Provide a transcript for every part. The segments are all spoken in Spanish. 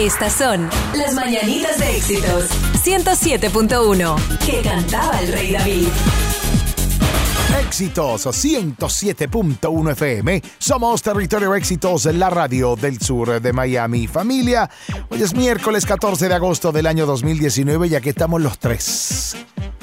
Estas son las mañanitas de éxitos. 107.1. Que cantaba el rey David. Éxitos 107.1 FM. Somos Territorio Éxitos, la radio del sur de Miami. Familia, hoy es miércoles 14 de agosto del año 2019, ya que estamos los tres.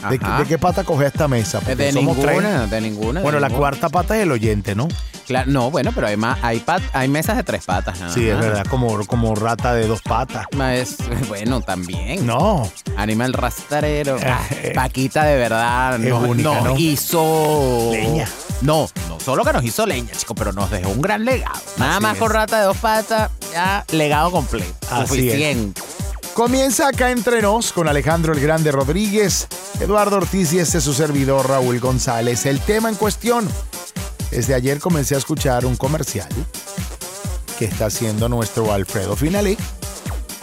¿De, qué pata coge esta mesa? Porque De somos tres. ninguna, de ninguna. de Bueno, la ninguna. cuarta pata es el oyente, ¿no? Claro, no, bueno, pero hay, más, hay, pat- hay mesas de tres patas. nada Sí, es más. verdad, como, como rata de dos patas. Es, bueno, también. No, Animal rastrero. Eh, Ah, eh. Paquita de verdad Es nos, única, nos ¿no? hizo. Leña. No, no solo que nos hizo leña, chico, pero nos dejó un gran legado. Nada Así más es. con rata de dos patas, ya legado completo. Así es. suficiente. Comienza acá entre nos con Alejandro el Grande Rodríguez, Eduardo Ortiz y este su servidor Raúl González. El tema en cuestión. Desde ayer comencé a escuchar un comercial que está haciendo nuestro Alfredo Finale,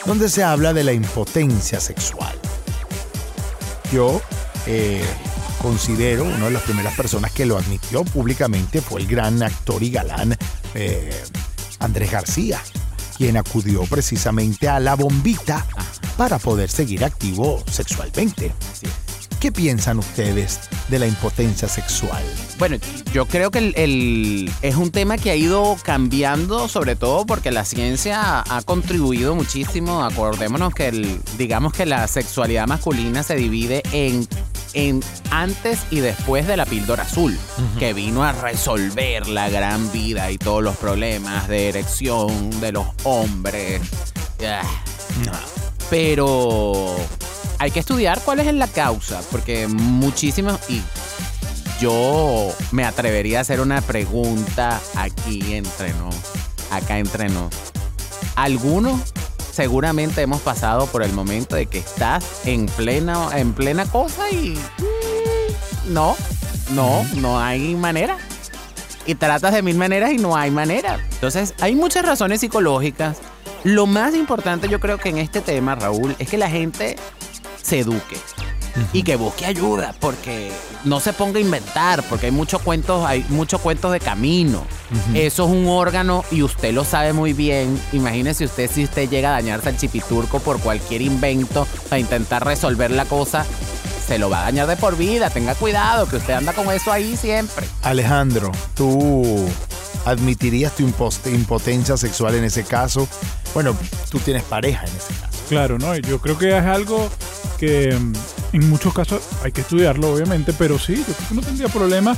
donde se habla de la impotencia sexual. Yo eh, considero una de las primeras personas que lo admitió públicamente fue el gran actor y galán eh, Andrés García, quien acudió precisamente a la bombita para poder seguir activo sexualmente. ¿Qué piensan ustedes de la impotencia sexual? Bueno, yo creo que el, el- es un tema que ha ido cambiando, sobre todo porque la ciencia ha contribuido muchísimo. Acordémonos que el, digamos que la sexualidad masculina se divide en, en antes y después de la píldora azul, que vino a resolver la gran vida y todos los problemas de erección de los hombres. Ah. Pero hay que estudiar cuál es la causa, porque muchísimos y yo me atrevería a hacer una pregunta aquí entre nos, acá entre nos. Algunos seguramente hemos pasado por el momento de que estás en plena, en plena cosa y mm, no, no, no hay manera. Y tratas de mil maneras y no hay manera. Entonces, hay muchas razones psicológicas. Lo más importante yo creo que en este tema, Raúl, es que la gente se eduque y que busque ayuda, porque no se ponga a inventar, porque hay muchos cuentos, hay muchos cuentos de camino. Eso es un órgano y usted lo sabe muy bien. Imagínese usted si usted llega a dañarse al chipiturco por cualquier invento para intentar resolver la cosa, se lo va a dañar de por vida. Tenga cuidado, que usted anda con eso ahí siempre. Alejandro, ¿tú admitirías tu impotencia sexual en ese caso? Bueno, tú tienes pareja en ese caso. Claro, ¿no? Yo creo que es algo que mm, en muchos casos hay que estudiarlo, obviamente, pero sí, yo creo que no tendría problema.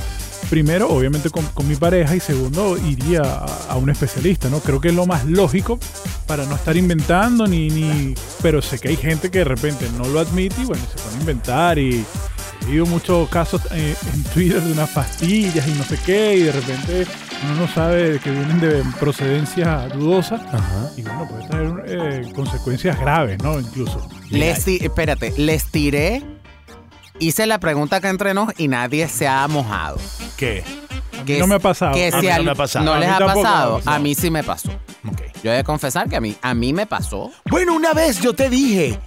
Primero, obviamente, con, con mi pareja y segundo, iría a, un especialista, ¿no? Creo que es lo más lógico para no estar inventando ni, ni... Pero sé que hay gente que de repente no lo admite y bueno, se pone a inventar y he muchos casos eh, en Twitter de unas pastillas y no sé qué y de repente uno no sabe que vienen de procedencia dudosa Ajá. y bueno, puede traer eh, consecuencias graves, ¿no? Incluso. Les espérate, les tiré, hice la pregunta que entre nos y nadie se ha mojado. ¿Qué? A mí Que no me ha pasado. Que A si mí no me ha pasado. no les ha pasado. A mí sí me pasó. Yo he de confesar que a mí, a mí me pasó. Bueno, una vez yo te dije,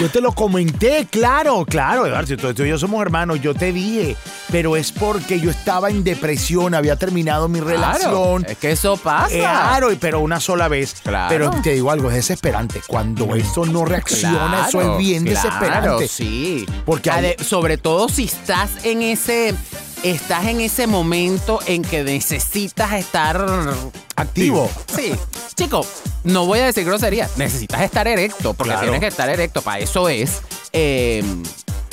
yo te lo comenté, claro, claro, Eduardo, si tú, tú y yo somos hermanos, yo te dije, pero es porque yo estaba en depresión, había terminado mi relación. Es que eso pasa. Claro, pero una sola vez. Claro. Pero te digo algo, es desesperante. Cuando eso no reacciona, eso es bien claro, desesperante. sí. Porque hay- sobre todo si estás en ese estás en ese momento en que necesitas estar Activo. Sí, chico, no voy a decir grosería. Necesitas estar erecto, porque Claro. tienes que estar erecto. Para eso es. eh,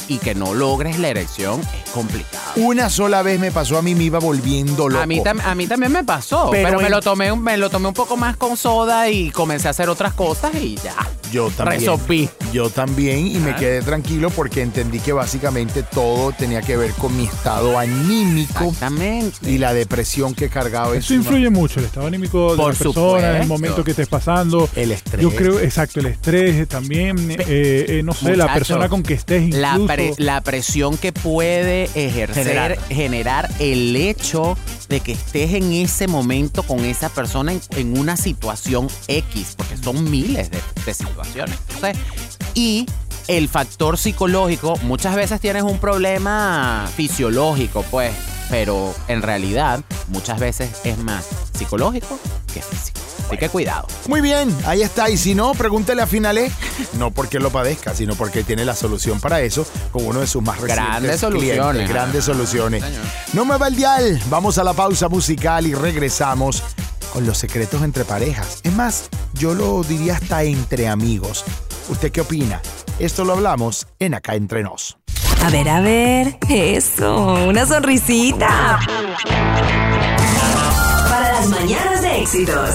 y que no logres la erección es complicado. Una sola vez me pasó a mí, me iba volviendo loco. A mí, tam- a mí también me pasó, Pero pero, me, en- lo tomé, me lo tomé un poco más con soda y comencé a hacer otras cosas y ya. Yo también. Resolví. Yo también y me Ah. quedé tranquilo porque entendí que básicamente todo tenía que ver con mi estado anímico Exactamente. y la depresión que cargaba Eso encima. influye mucho, el estado anímico de Por la persona, en el momento que estés pasando. El estrés. Yo creo, exacto, el estrés también, eh, eh, no sé, la Muchacho, persona con que estés incluso. La, pre- la presión que puede ejercer, Generar. generar. el hecho de que estés en ese momento con esa persona en, en una situación X, porque son miles de, de situaciones. Entonces, y el factor psicológico, muchas veces tienes un problema fisiológico, pues, pero en realidad muchas veces es más psicológico que físico. Así que cuidado. Muy bien, ahí está. Y si no, pregúntele a Finalé, no porque lo padezca, sino porque tiene la solución para eso con uno de sus más recientes Grandes clientes. soluciones. Grandes Ah, soluciones. señor. No me va el dial. Vamos a la pausa musical y regresamos con los secretos entre parejas. Es más, yo lo diría hasta entre amigos. ¿Usted qué opina? Esto lo hablamos en Acá Entre Nos. A ver, a ver. Eso, una sonrisita. Para las mañanas de éxitos.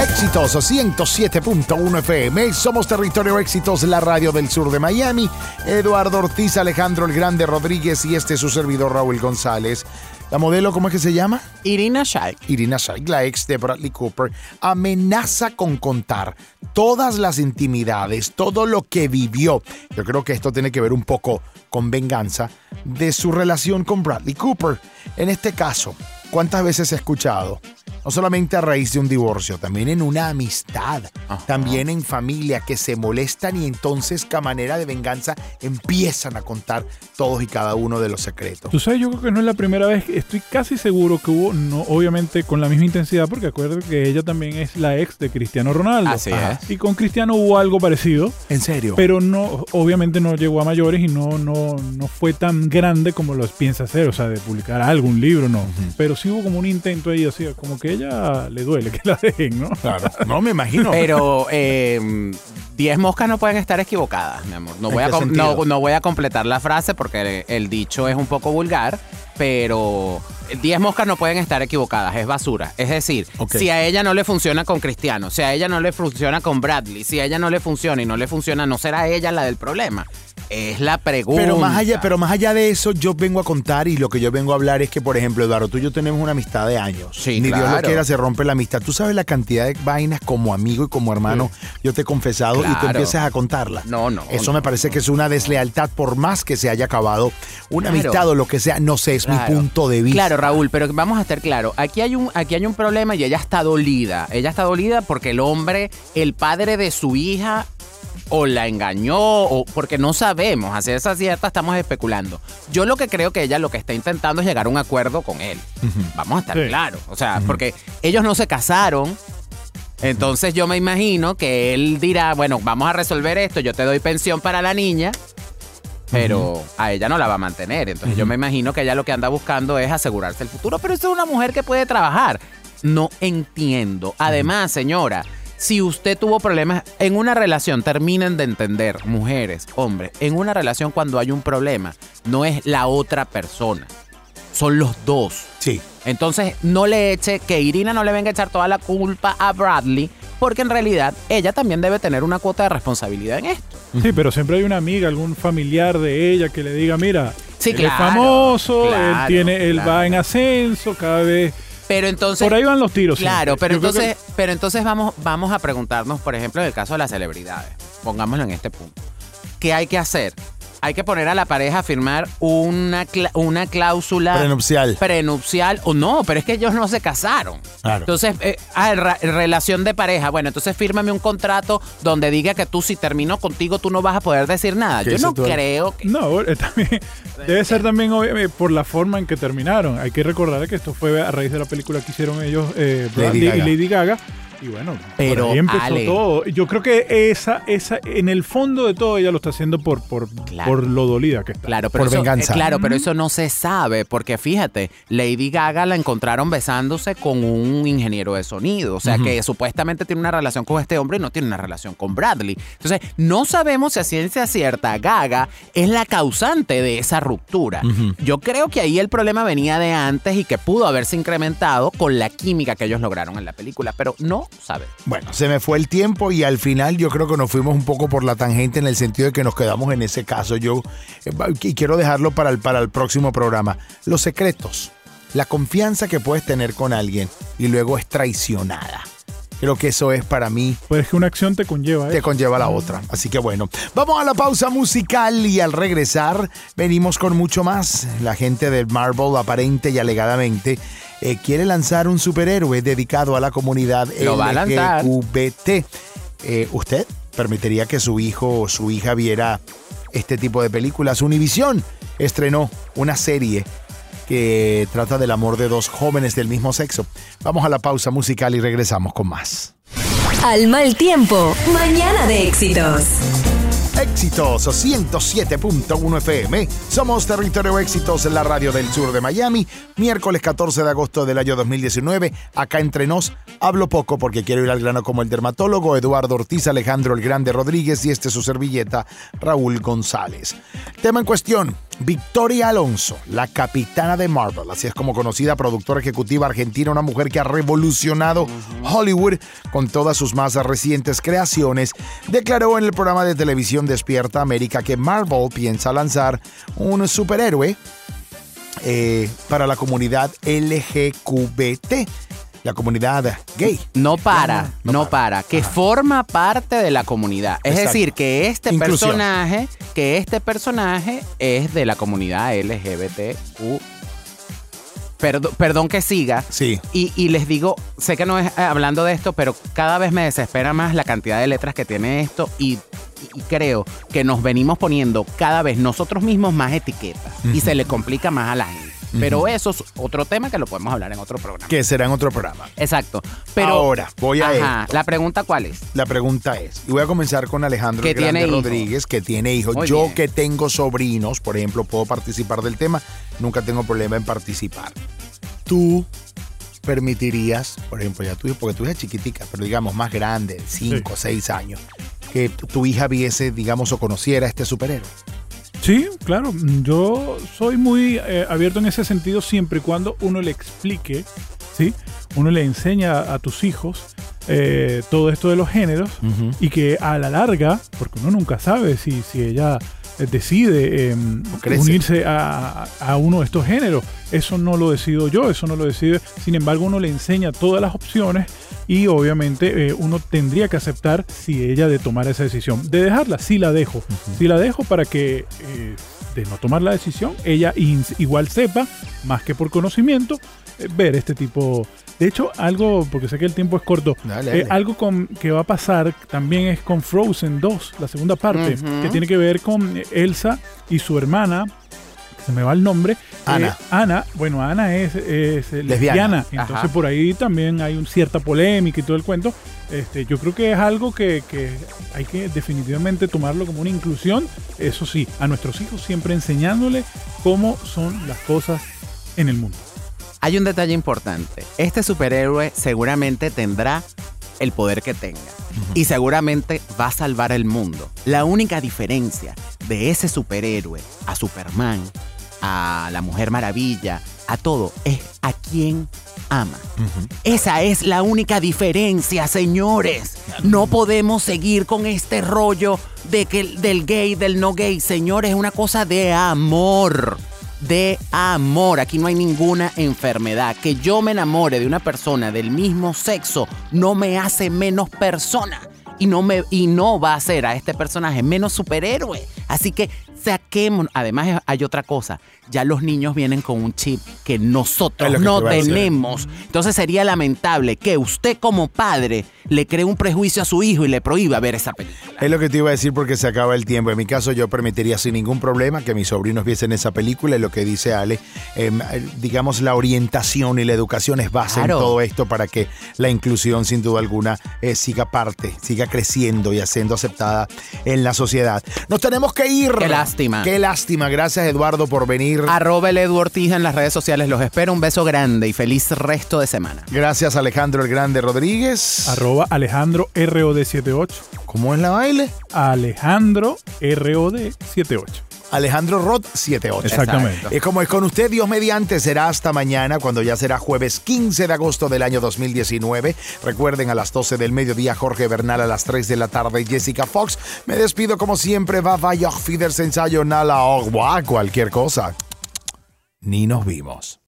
Exitoso 107.1 FM. Somos Territorio Éxitos, la radio del sur de Miami. Eduardo Ortiz, Alejandro el Grande Rodríguez y este es su servidor Raúl González. La modelo, ¿cómo es que se llama? Irina Shayk. Irina Shayk, la ex de Bradley Cooper, amenaza con contar todas las intimidades, todo lo que vivió. Yo creo que esto tiene que ver un poco con venganza de su relación con Bradley Cooper. En este caso, ¿cuántas veces he escuchado? No solamente a raíz de un divorcio, también en una amistad, también en familia que se molestan y entonces, a manera de venganza, empiezan a contar todos y cada uno de los secretos. Tú sabes, yo creo que no es la primera vez, estoy casi seguro que hubo, no obviamente con la misma intensidad, porque acuérdate que ella también es la ex de Cristiano Ronaldo. Así es. Y con Cristiano hubo algo parecido, ¿En serio? pero no, obviamente no llegó a mayores y no, no, no fue tan grande como lo piensa hacer, o sea, de publicar algo, un libro, no. Pero sí hubo como un intento ahí, así, como que ella le duele que la dejen, ¿no? Claro, no me imagino. Pero eh, 10 moscas no pueden estar equivocadas, mi amor. No ¿En voy, a no, no voy a completar la frase porque el dicho es un poco vulgar, pero 10 moscas no pueden estar equivocadas, es basura. Es decir, si a ella no le funciona con Cristiano, si a ella no le funciona con Bradley, si a ella no le funciona y no le funciona, no será ella la del problema. Es la pregunta. Pero más allá, pero más allá de eso, yo vengo a contar y lo que yo vengo a hablar es que, por ejemplo, Eduardo, tú y yo tenemos una amistad de años. Sí, Ni Dios lo quiera, se rompe la amistad. Tú sabes la cantidad de vainas como amigo y como hermano yo te he confesado y tú empiezas a contarla. No, no, Eso no, me parece que es una deslealtad, por más que se haya acabado una Claro. amistad o lo que sea. No sé, es mi punto de vista. Claro, Raúl, pero vamos a estar claro. Aquí hay un, aquí hay un problema y ella está dolida. Ella está dolida porque el hombre, el padre de su hija, o la engañó, o porque no sabemos. Así esa cierta, estamos especulando. Yo lo que creo que ella lo que está intentando es llegar a un acuerdo con él. Vamos a estar Sí. claros. O sea, porque ellos no se casaron. Entonces yo me imagino que él dirá, bueno, vamos a resolver esto, yo te doy pensión para la niña, pero a ella no la va a mantener. Entonces yo me imagino que ella lo que anda buscando es asegurarse el futuro, pero eso es una mujer que puede trabajar. No entiendo. Además, señora, si usted tuvo problemas en una relación, terminen de entender, mujeres, hombres, en una relación cuando hay un problema, no es la otra persona, son los dos. Sí. Entonces, no le eche, que Irina no le venga a echar toda la culpa a Bradley, porque en realidad ella también debe tener una cuota de responsabilidad en esto. Sí, pero siempre hay una amiga, algún familiar de ella que le diga, mira, Sí, él claro, es famoso, claro, él tiene, él claro. va en ascenso, cada vez. Pero entonces. Por ahí van los tiros. Claro, siempre. pero Yo creo que- entonces, pero entonces vamos, vamos a preguntarnos, por ejemplo, en el caso de las celebridades. Pongámoslo en este punto. ¿Qué hay que hacer? Hay que poner a la pareja a firmar una, una cláusula Prenupcial. prenupcial o no, pero es que ellos no se casaron. Claro. Entonces, eh, ah, relación de pareja. Bueno, entonces fírmame un contrato donde diga que tú si termino contigo tú no vas a poder decir nada. ¿Qué Yo no creo que No, eh, también, debe ser también obviamente, por la forma en que terminaron. Hay que recordar que esto fue a raíz de la película que hicieron ellos, eh, Bradley Gaga. y Lady Gaga. Y bueno, Pero, ahí empezó Ale. todo. Yo creo que esa, esa, en el fondo de todo ella lo está haciendo por, por, Claro. por lo dolida que está. Claro, pero Por eso, venganza. eh, claro, pero eso no se sabe, porque fíjate, Lady Gaga la encontraron besándose con un ingeniero de sonido, o sea que supuestamente tiene una relación con este hombre y no tiene una relación con Bradley. Entonces, no sabemos si a ciencia cierta Gaga es la causante de esa ruptura. Yo creo que ahí el problema venía de antes y que pudo haberse incrementado con la química que ellos lograron en la película, pero no sabe. Bueno, se me fue el tiempo y al final yo creo que nos fuimos un poco por la tangente en el sentido de que nos quedamos en ese caso. Yo eh, y quiero dejarlo para el, para el próximo programa. Los secretos, la confianza que puedes tener con alguien y luego es traicionada. Creo que eso es para mí Pues es que una acción te conlleva te eso. conlleva la otra. Así que bueno, vamos a la pausa musical y al regresar venimos con mucho más. La gente de Marvel aparente y alegadamente eh, quiere lanzar un superhéroe dedicado a la comunidad Lo va a lanzar. LGBT. Eh, ¿Usted permitiría que su hijo o su hija viera este tipo de películas? Univisión estrenó una serie que trata del amor de dos jóvenes del mismo sexo. Vamos a la pausa musical y regresamos con más. Al mal tiempo, mañana de éxitos. Éxitos 107.1 FM. Somos Territorio Éxitos en la radio del sur de Miami. Miércoles 14 de agosto del año 2019. Acá entre nos hablo poco porque quiero ir al grano como el dermatólogo Eduardo Ortiz, Alejandro el Grande Rodríguez y este su servilleta Raúl González. Tema en cuestión. Victoria Alonso, la capitana de Marvel, así es como conocida productora ejecutiva argentina, una mujer que ha revolucionado Hollywood con todas sus más recientes creaciones, declaró en el programa de televisión Despierta América que Marvel piensa lanzar un superhéroe eh, para la comunidad LGQBT la comunidad gay. No para, no, para, que forma parte de la comunidad. Es decir, que este personaje, que este personaje es de la comunidad LGBTQ. Perdón, que siga. Sí. Y, les digo, sé que no es eh, hablando de esto, pero cada vez me desespera más la cantidad de letras que tiene esto y, creo que nos venimos poniendo cada vez nosotros mismos más etiquetas y se le complica más a la gente. Pero eso es otro tema que lo podemos hablar en otro programa. Que será en otro programa. Exacto. Pero ahora voy a ajá, La pregunta cuál es? La pregunta es, y voy a comenzar con Alejandro Grande Rodríguez, que tiene hijos. Yo que tengo sobrinos, por ejemplo, puedo participar del tema. Nunca tengo problema en participar. Tú permitirías, por ejemplo, ya tú, porque tú eres chiquitica, pero digamos más grande, 5 o 6 años, que tu hija viese, digamos, o conociera a este superhéroe? Sí, claro. Yo soy muy eh, abierto en ese sentido siempre y cuando uno le explique, ¿sí? Uno le enseña a tus hijos eh, todo esto de los géneros y que a la larga, porque uno nunca sabe si, si ella decide em, unirse a, a, uno de estos géneros. Eso no lo decido yo, eso no lo decide. Sin embargo, uno le enseña todas las opciones y obviamente eh, uno tendría que aceptar si ella de tomar esa decisión. De dejarla, sí la dejo. Sí la dejo para que eh, de no tomar la decisión, ella igual sepa, más que por conocimiento, eh, ver este tipo. De hecho, algo, porque sé que el tiempo es corto, algo con, que va a pasar también es con Frozen 2, la segunda parte, que tiene que ver con Elsa y su hermana, se me va el nombre. Ana. Ana, bueno, Ana es, lesbiana. Entonces por ahí también hay una cierta polémica y todo el cuento. Este, yo creo que es algo que, hay que definitivamente tomarlo como una inclusión. Eso sí, a nuestros hijos siempre enseñándole cómo son las cosas en el mundo. Hay un detalle importante. Este superhéroe seguramente tendrá el poder que tenga. Y seguramente va a salvar el mundo. La única diferencia de ese superhéroe a Superman a la Mujer Maravilla, a todo, es a quien ama. Esa es la única diferencia, señores. No podemos seguir con este rollo de que del gay, del no gay, señores, es una cosa de amor. De amor, aquí no hay ninguna enfermedad. Que yo me enamore de una persona del mismo sexo no me hace menos persona y no, me, y no va a hacer a este personaje menos superhéroe. Así que saquemos. Además, hay otra cosa. Ya los niños vienen con un chip que nosotros no tenemos. Entonces sería lamentable que usted como padre le cree un prejuicio a su hijo y le prohíba ver esa película. Es lo que te iba a decir porque se acaba el tiempo. En mi caso yo permitiría sin ningún problema que mis sobrinos viesen esa película y lo que dice Ale, em, digamos la orientación y la educación es base en todo esto para que la inclusión sin duda alguna eh, siga parte, siga creciendo y siendo aceptada en la sociedad. Nos tenemos que ir. Qué lástima. Qué lástima. Gracias Eduardo por venir. Arroba el Edu Ortiz en las redes sociales. Los espero. Un beso grande y feliz resto de semana. Gracias Alejandro el Grande Rodríguez. Arroba Alejandro ROD78. ¿Cómo es la baile? Alejandro ROD78. Alejandro Rod 78. Exactamente. Es como es con usted, Dios mediante, será hasta mañana, cuando ya será jueves 15 de agosto del año 2019. Recuerden a las 12 del mediodía, Jorge Bernal a las 3 de la tarde, Jessica Fox. Me despido como siempre, va vaya Fider ensayo nala cualquier cosa. Ni nos vimos.